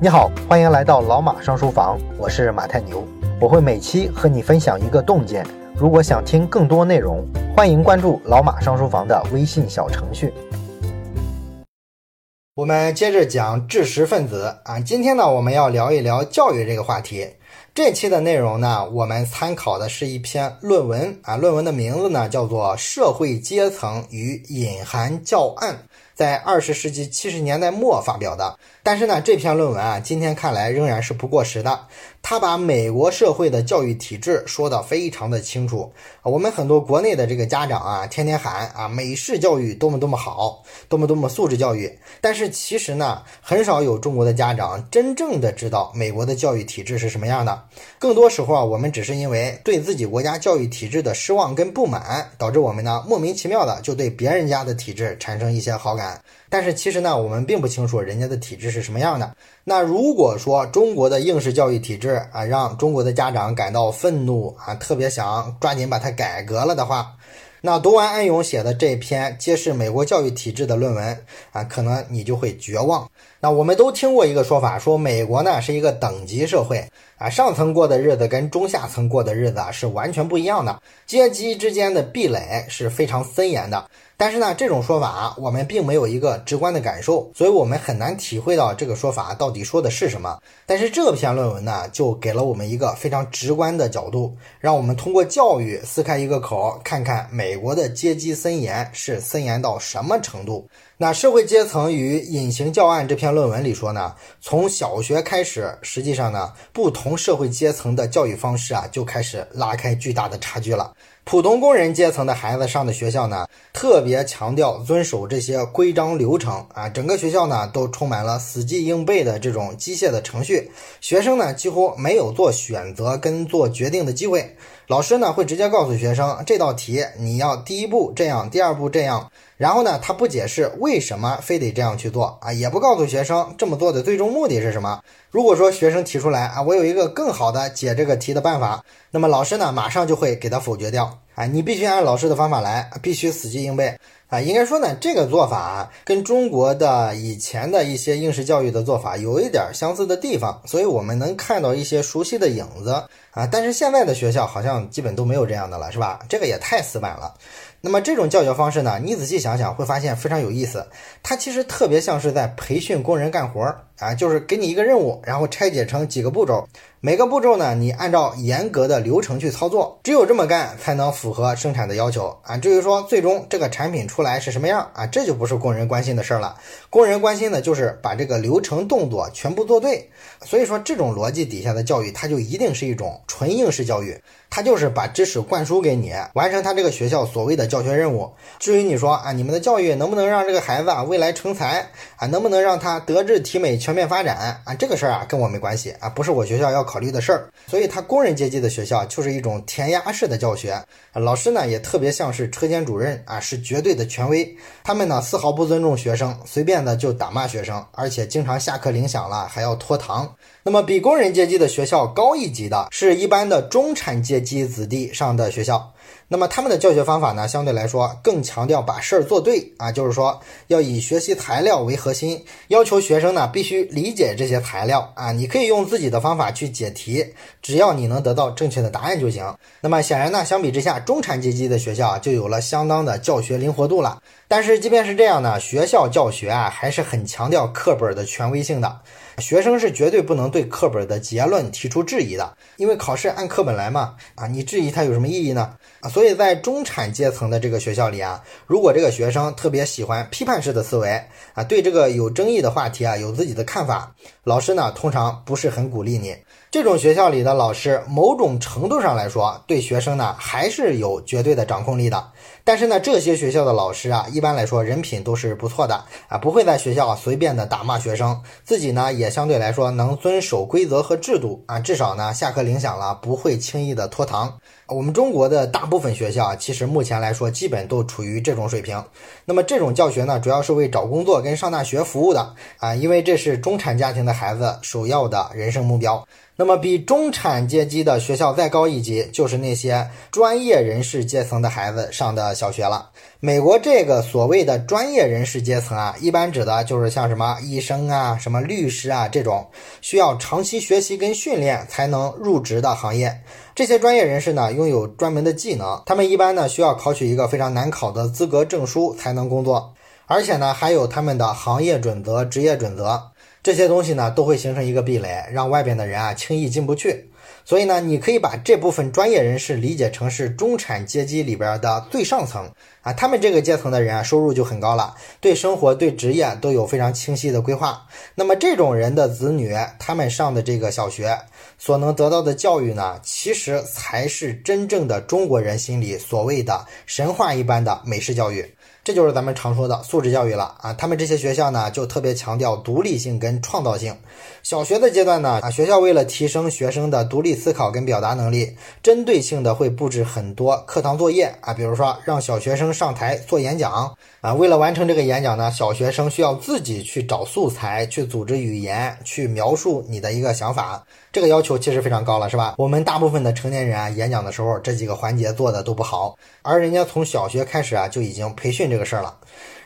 你好，欢迎来到老马上书房，我是马太牛，我会每期和你分享一个洞见。如果想听更多内容，欢迎关注老马上书房的微信小程序。我们接着讲知识分子啊，今天呢，我们要聊一聊教育这个话题。这期的内容呢，我们参考的是一篇论文啊，论文的名字呢叫做《社会阶层与隐含教案》。在二十世纪七十年代末发表的，但是呢，这篇论文啊，今天看来仍然是不过时的。他把美国社会的教育体制说得非常的清楚。我们很多国内的这个家长啊，天天喊啊，美式教育多么多么好，多么多么素质教育。但是其实呢，很少有中国的家长真正的知道美国的教育体制是什么样的。更多时候啊，我们只是因为对自己国家教育体制的失望跟不满，导致我们呢莫名其妙的就对别人家的体制产生一些好感。但是其实呢，我们并不清楚人家的体制是什么样的。那如果说中国的应试教育体制啊，让中国的家长感到愤怒啊，特别想抓紧把它改革了的话，那读完安永写的这篇揭示美国教育体制的论文啊，可能你就会绝望。那我们都听过一个说法，说美国呢是一个等级社会啊，上层过的日子跟中下层过的日子啊是完全不一样的，阶级之间的壁垒是非常森严的。但是呢，这种说法我们并没有一个直观的感受，所以我们很难体会到这个说法到底说的是什么。但是这篇论文呢，就给了我们一个非常直观的角度，让我们通过教育撕开一个口，看看美国的阶级森严是森严到什么程度。那社会阶层与隐形教案这篇论文里说呢，从小学开始，实际上呢，不同社会阶层的教育方式啊，就开始拉开巨大的差距了。普通工人阶层的孩子上的学校呢，特别强调遵守这些规章流程啊，整个学校呢都充满了死记硬背的这种机械的程序，学生呢几乎没有做选择跟做决定的机会。老师呢会直接告诉学生这道题你要第一步这样，第二步这样，然后呢他不解释为什么非得这样去做啊，也不告诉学生这么做的最终目的是什么。如果说学生提出来啊，我有一个更好的解这个题的办法，那么老师呢马上就会给他否决掉啊，你必须按老师的方法来，必须死记硬背啊。应该说呢，这个做法，跟中国的以前的一些应试教育的做法有一点相似的地方，所以我们能看到一些熟悉的影子啊。但是现在的学校好像基本都没有这样的了，是吧？这个也太死板了。那么这种教学方式呢，你仔细想想会发现非常有意思，它其实特别像是在培训工人干活儿啊，就是给你一个任务，然后拆解成几个步骤，每个步骤呢，你按照严格的流程去操作，只有这么干才能符合生产的要求啊。至于说最终这个产品出来是什么样啊，这就不是工人关心的事儿了，工人关心的就是把这个流程动作全部做对。所以说这种逻辑底下的教育，它就一定是一种纯应试教育。他就是把知识灌输给你，完成他这个学校所谓的教学任务。至于你说啊，你们的教育能不能让这个孩子啊未来成才啊，能不能让他德智体美全面发展啊，这个事儿啊跟我没关系啊，不是我学校要考虑的事儿。所以，他工人阶级的学校就是一种填鸭式的教学，老师呢也特别像是车间主任啊，是绝对的权威。他们呢丝毫不尊重学生，随便的就打骂学生，而且经常下课铃响了还要拖堂。那么，比工人阶级的学校高一级的，是一般的中产阶级子弟上的学校。那么，他们的教学方法呢，相对来说更强调把事儿做对啊，就是说要以学习材料为核心，要求学生呢必须理解这些材料啊。你可以用自己的方法去解题，只要你能得到正确的答案就行。那么，显然呢，相比之下，中产阶级的学校就有了相当的教学灵活度了。但是，即便是这样呢，学校教学啊，还是很强调课本的权威性的。学生是绝对不能对课本的结论提出质疑的，因为考试按课本来嘛，啊，你质疑它有什么意义呢？啊，所以在中产阶层的这个学校里啊，如果这个学生特别喜欢批判式的思维啊，对这个有争议的话题啊有自己的看法，老师呢通常不是很鼓励你。这种学校里的老师，某种程度上来说，对学生呢还是有绝对的掌控力的。但是呢，这些学校的老师啊，一般来说人品都是不错的啊，不会在学校随便的打骂学生，自己呢也相对来说能遵守规则和制度啊，至少呢下课铃响了不会轻易的拖堂。我们中国的大部分学校其实目前来说基本都处于这种水平。那么这种教学呢，主要是为找工作跟上大学服务的啊，因为这是中产家庭的孩子首要的人生目标。那么比中产阶级的学校再高一级，就是那些专业人士阶层的孩子上的小学了。美国这个所谓的专业人士阶层啊，一般指的就是像什么医生啊、什么律师啊这种需要长期学习跟训练才能入职的行业。这些专业人士呢，拥有专门的技能，他们一般呢需要考取一个非常难考的资格证书才能工作，而且呢还有他们的行业准则、职业准则。这些东西呢，都会形成一个壁垒，让外边的人啊轻易进不去。所以呢，你可以把这部分专业人士理解成是中产阶级里边的最上层啊，他们这个阶层的人啊，收入就很高了，对生活、对职业都有非常清晰的规划。那么这种人的子女，他们上的这个小学所能得到的教育呢，其实才是真正的中国人心里所谓的神话一般的美式教育。这就是咱们常说的素质教育了啊！他们这些学校呢，就特别强调独立性跟创造性。小学的阶段呢，啊，学校为了提升学生的独立思考跟表达能力，针对性的会布置很多课堂作业啊，比如说让小学生上台做演讲啊。为了完成这个演讲呢，小学生需要自己去找素材，去组织语言，去描述你的一个想法。这个要求其实非常高了，是吧？我们大部分的成年人啊，演讲的时候这几个环节做的都不好，而人家从小学开始啊就已经培训这个事儿了。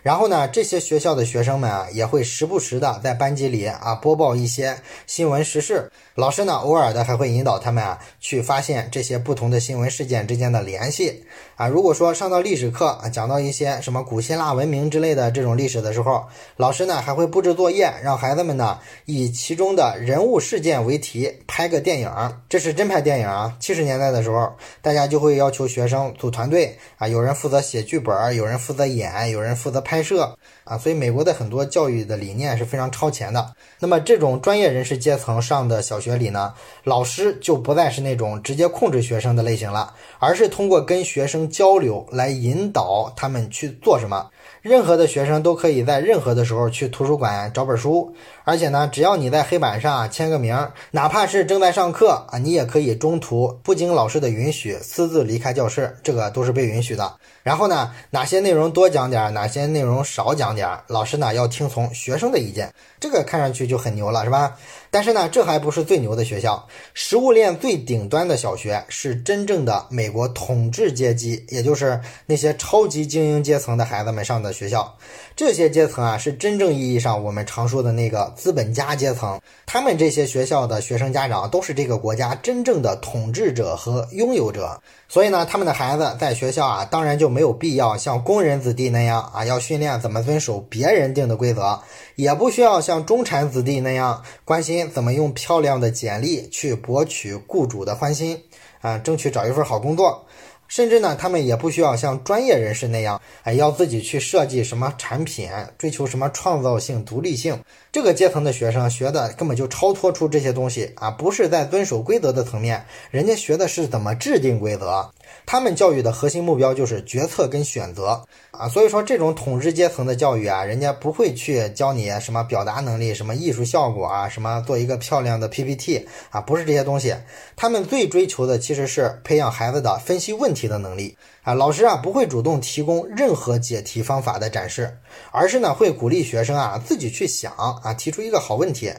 然后呢，这些学校的学生们啊，也会时不时的在班级里啊播报一些新闻时事。老师呢，偶尔的还会引导他们啊去发现这些不同的新闻事件之间的联系啊。如果说上到历史课啊，讲到一些什么古希腊文明之类的这种历史的时候，老师呢还会布置作业，让孩子们呢以其中的人物事件为题拍个电影。这是真拍电影啊！七十年代的时候，大家就会要求学生组团队啊，有人负责写剧本，有人负责演，有人负责拍。拍摄啊，所以美国的很多教育的理念是非常超前的。那么这种专业人士阶层上的小学里呢，老师就不再是那种直接控制学生的类型了，而是通过跟学生交流来引导他们去做什么。任何的学生都可以在任何的时候去图书馆找本书，而且呢，只要你在黑板上签个名，哪怕是正在上课啊，你也可以中途不经老师的允许私自离开教室，这个都是被允许的。然后呢，哪些内容多讲点，哪些内容少讲点，老师呢要听从学生的意见，这个看上去就很牛了，是吧？但是呢，这还不是最牛的学校。食物链最顶端的小学是真正的美国统治阶级，也就是那些超级精英阶层的孩子们上的学校。这些阶层啊，是真正意义上我们常说的那个资本家阶层。他们这些学校的学生家长都是这个国家真正的统治者和拥有者。所以呢，他们的孩子在学校啊，当然就没有必要像工人子弟那样啊，要训练怎么遵守别人定的规则，也不需要像中产子弟那样关心。怎么用漂亮的简历去博取雇主的欢心啊？争取找一份好工作，甚至呢，他们也不需要像专业人士那样，哎，要自己去设计什么产品，追求什么创造性、独立性。这个阶层的学生学的根本就超脱出这些东西啊，不是在遵守规则的层面，人家学的是怎么制定规则。他们教育的核心目标就是决策跟选择啊，所以说这种统治阶层的教育啊，人家不会去教你什么表达能力、什么艺术效果啊、什么做一个漂亮的 PPT 啊，不是这些东西。他们最追求的其实是培养孩子的分析问题的能力啊。老师啊不会主动提供任何解题方法的展示，而是呢会鼓励学生啊自己去想啊，提出一个好问题。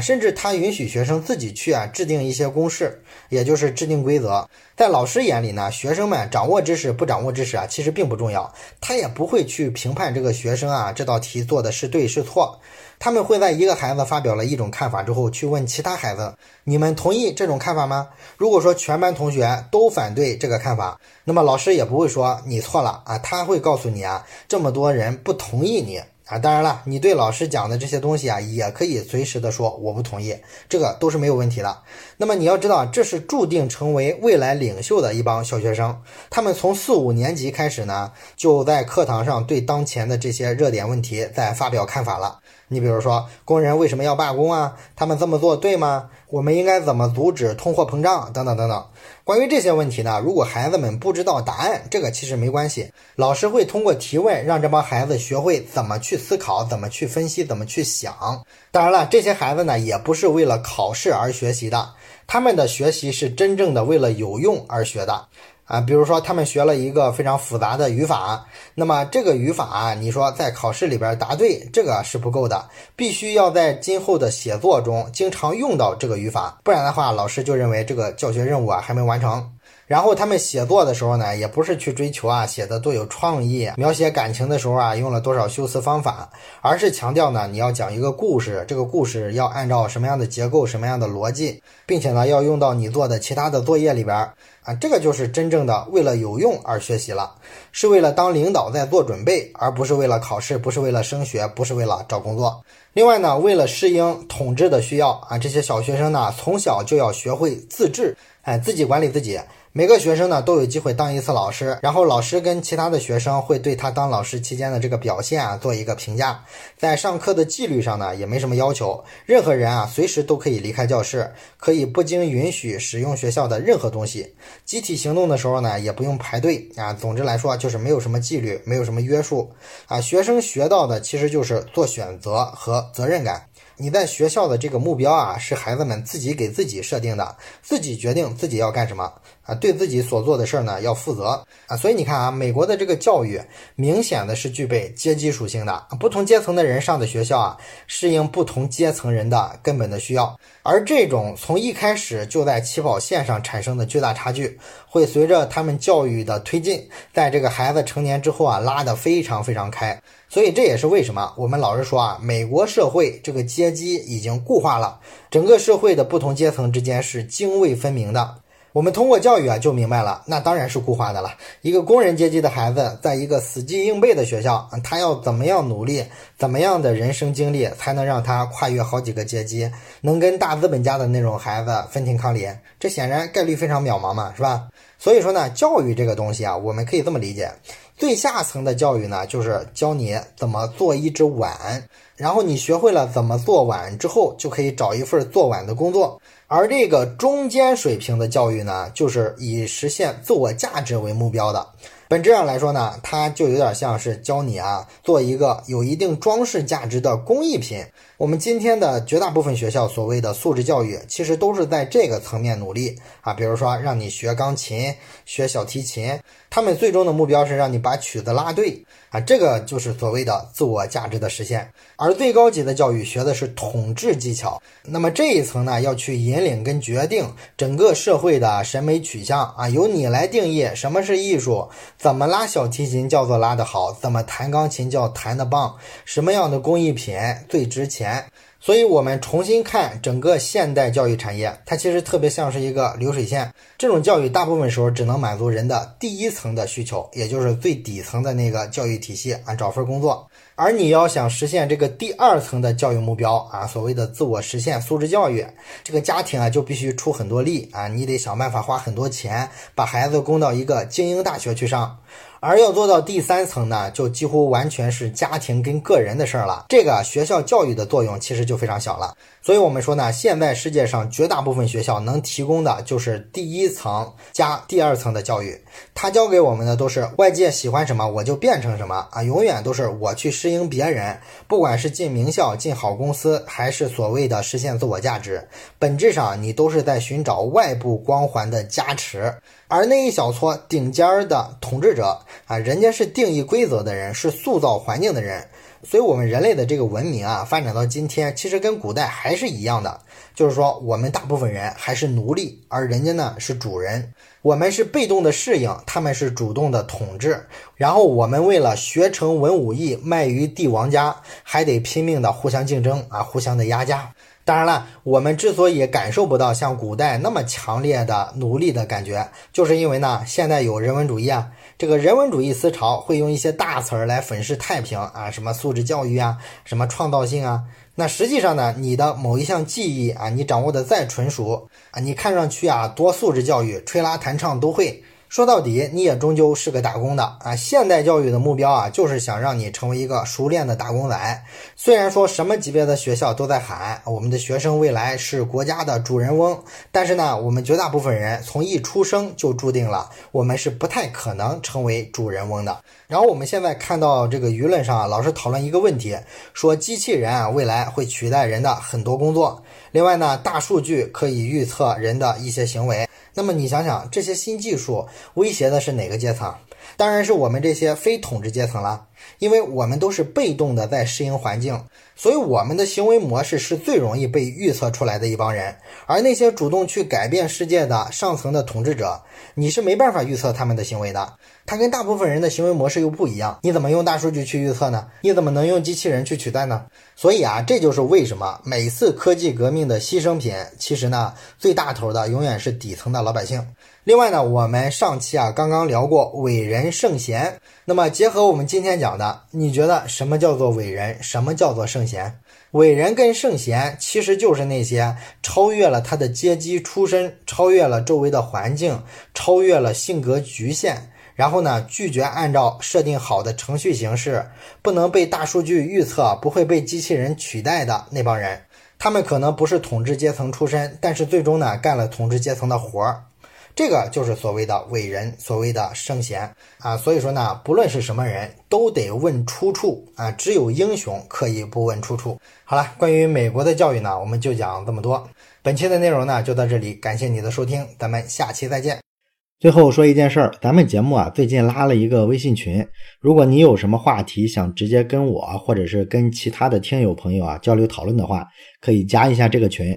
甚至他允许学生自己去啊制定一些公式，也就是制定规则。在老师眼里呢，学生们掌握知识不掌握知识啊，其实并不重要。他也不会去评判这个学生啊这道题做的是对是错。他们会在一个孩子发表了一种看法之后，去问其他孩子：“你们同意这种看法吗？”如果说全班同学都反对这个看法，那么老师也不会说你错了啊，他会告诉你啊，这么多人不同意你。啊，当然了，你对老师讲的这些东西啊，也可以随时的说我不同意，这个都是没有问题的。那么你要知道，这是注定成为未来领袖的一帮小学生，他们从四五年级开始呢，就在课堂上对当前的这些热点问题在发表看法了。你比如说，工人为什么要罢工啊？他们这么做对吗？我们应该怎么阻止通货膨胀？等等等等。关于这些问题呢，如果孩子们不知道答案，这个其实没关系，老师会通过提问让这帮孩子学会怎么去思考，怎么去分析，怎么去想。当然了，这些孩子呢，也不是为了考试而学习的，他们的学习是真正的为了有用而学的。啊，比如说他们学了一个非常复杂的语法，那么这个语法啊你说在考试里边答对，这个是不够的，必须要在今后的写作中经常用到这个语法，不然的话，老师就认为这个教学任务啊还没完成。然后他们写作的时候呢，也不是去追求啊写的多有创意，描写感情的时候啊用了多少修辞方法，而是强调呢你要讲一个故事，这个故事要按照什么样的结构、什么样的逻辑，并且呢要用到你做的其他的作业里边啊，这个就是真正的为了有用而学习了，是为了当领导在做准备，而不是为了考试，不是为了升学，不是为了找工作。另外呢，为了适应统治的需要啊，这些小学生呢从小就要学会自治，哎，自己管理自己。每个学生呢都有机会当一次老师，然后老师跟其他的学生会对他当老师期间的这个表现啊做一个评价。在上课的纪律上呢也没什么要求，任何人啊随时都可以离开教室，可以不经允许使用学校的任何东西。集体行动的时候呢也不用排队啊。总之来说就是没有什么纪律，没有什么约束啊。学生学到的其实就是做选择和责任感。你在学校的这个目标啊，是孩子们自己给自己设定的，自己决定自己要干什么啊，对自己所做的事儿呢要负责啊。所以你看啊，美国的这个教育明显的是具备阶级属性的，不同阶层的人上的学校啊，适应不同阶层人的根本的需要。而这种从一开始就在起跑线上产生的巨大差距，会随着他们教育的推进，在这个孩子成年之后啊，拉得非常非常开。所以这也是为什么我们老是说啊，美国社会这个阶级已经固化了，整个社会的不同阶层之间是泾渭分明的。我们通过教育啊就明白了，那当然是固化的了。一个工人阶级的孩子，在一个死记硬背的学校，他要怎么样努力，怎么样的人生经历，才能让他跨越好几个阶级，能跟大资本家的那种孩子分庭抗礼？这显然概率非常渺茫嘛，是吧？所以说呢，教育这个东西啊，我们可以这么理解。最下层的教育呢，就是教你怎么做一只碗，然后你学会了怎么做碗之后，就可以找一份做碗的工作。而这个中间水平的教育呢，就是以实现自我价值为目标的。本质上来说呢，它就有点像是教你啊，做一个有一定装饰价值的工艺品。我们今天的绝大部分学校所谓的素质教育，其实都是在这个层面努力啊。比如说让你学钢琴、学小提琴，他们最终的目标是让你把曲子拉对啊，这个就是所谓的自我价值的实现。而最高级的教育学的是统治技巧，那么这一层呢，要去引领跟决定整个社会的审美取向啊，由你来定义什么是艺术，怎么拉小提琴叫做拉得好，怎么弹钢琴叫弹得棒，什么样的工艺品最值钱。所以，我们重新看整个现代教育产业，它其实特别像是一个流水线。这种教育大部分时候只能满足人的第一层的需求，也就是最底层的那个教育体系啊，找份工作。而你要想实现这个第二层的教育目标啊，所谓的自我实现素质教育，这个家庭啊就必须出很多力啊，你得想办法花很多钱，把孩子供到一个精英大学去上。而要做到第三层呢，就几乎完全是家庭跟个人的事儿了。这个学校教育的作用其实就非常小了。所以，我们说呢，现在世界上绝大部分学校能提供的就是第一层加第二层的教育。他教给我们的都是外界喜欢什么我就变成什么啊，永远都是我去适应别人。不管是进名校、进好公司，还是所谓的实现自我价值，本质上你都是在寻找外部光环的加持。而那一小撮顶尖儿的统治者啊，人家是定义规则的人，是塑造环境的人。所以，我们人类的这个文明啊，发展到今天，其实跟古代还是一样的，就是说，我们大部分人还是奴隶，而人家呢是主人。我们是被动的适应，他们是主动的统治。然后，我们为了学成文武艺，卖于帝王家，还得拼命的互相竞争啊，互相的压价。当然了，我们之所以感受不到像古代那么强烈的奴隶的感觉，就是因为呢，现在有人文主义啊，这个人文主义思潮会用一些大词儿来粉饰太平啊，什么素质教育啊，什么创造性啊。那实际上呢，你的某一项技艺啊，你掌握的再纯熟啊，你看上去啊多素质教育，吹拉弹唱都会。说到底，你也终究是个打工的啊！现代教育的目标啊，就是想让你成为一个熟练的打工仔。虽然说什么级别的学校都在喊我们的学生未来是国家的主人翁，但是呢，我们绝大部分人从一出生就注定了我们是不太可能成为主人翁的。然后我们现在看到这个舆论上啊老是讨论一个问题，说机器人啊未来会取代人的很多工作。另外呢，大数据可以预测人的一些行为。那么你想想，这些新技术威胁的是哪个阶层？当然是我们这些非统治阶层了，因为我们都是被动的在适应环境，所以我们的行为模式是最容易被预测出来的一帮人。而那些主动去改变世界的上层的统治者，你是没办法预测他们的行为的。他跟大部分人的行为模式又不一样，你怎么用大数据去预测呢？你怎么能用机器人去取代呢？所以啊，这就是为什么每次科技革命的牺牲品，其实呢，最大头的永远是底层的老百姓。另外呢，我们上期啊刚刚聊过伟人圣贤，那么结合我们今天讲的，你觉得什么叫做伟人，什么叫做圣贤？伟人跟圣贤其实就是那些超越了他的阶级出身，超越了周围的环境，超越了性格局限，然后呢拒绝按照设定好的程序形式，不能被大数据预测，不会被机器人取代的那帮人。他们可能不是统治阶层出身，但是最终呢干了统治阶层的活儿。这个就是所谓的伟人，所谓的圣贤啊，所以说呢，不论是什么人都得问出处啊，只有英雄可以不问出处。好了，关于美国的教育呢，我们就讲这么多。本期的内容呢就到这里，感谢你的收听，咱们下期再见。最后说一件事儿，咱们节目啊最近拉了一个微信群，如果你有什么话题想直接跟我或者是跟其他的听友朋友啊交流讨论的话，可以加一下这个群。